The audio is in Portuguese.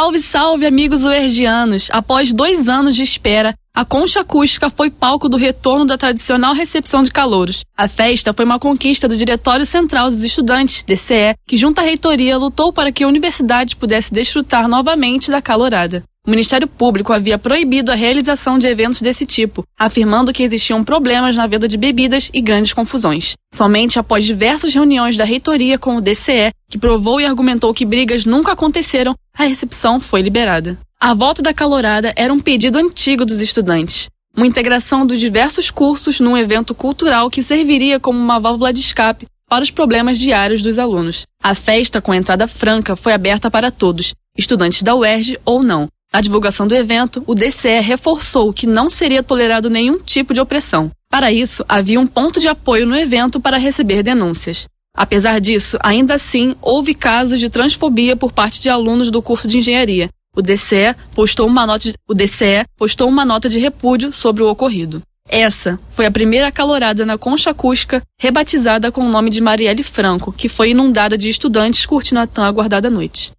Salve, salve, amigos uergianos! Após dois anos de espera, a Concha Acústica foi palco do retorno da tradicional recepção de calouros. A festa foi uma conquista do Diretório Central dos Estudantes, DCE, que junto à reitoria lutou para que a universidade pudesse desfrutar novamente da calorada. O Ministério Público havia proibido a realização de eventos desse tipo, afirmando que existiam problemas na venda de bebidas e grandes confusões. Somente após diversas reuniões da reitoria com o DCE, que provou e argumentou que brigas nunca aconteceram, a recepção foi liberada. A volta da calorada era um pedido antigo dos estudantes. Uma integração dos diversos cursos num evento cultural que serviria como uma válvula de escape para os problemas diários dos alunos. A festa com entrada franca foi aberta para todos, estudantes da UERJ ou não, na divulgação do evento, o DCE reforçou que não seria tolerado nenhum tipo de opressão. Para isso, havia um ponto de apoio no evento para receber denúncias. Apesar disso, ainda assim, houve casos de transfobia por parte de alunos do curso de engenharia. O DCE postou uma nota de, o DCE postou uma nota de repúdio sobre o ocorrido. Essa foi a primeira calorada na Concha Acústica, rebatizada com o nome de Marielle Franco, que foi inundada de estudantes curtindo a tão aguardada noite.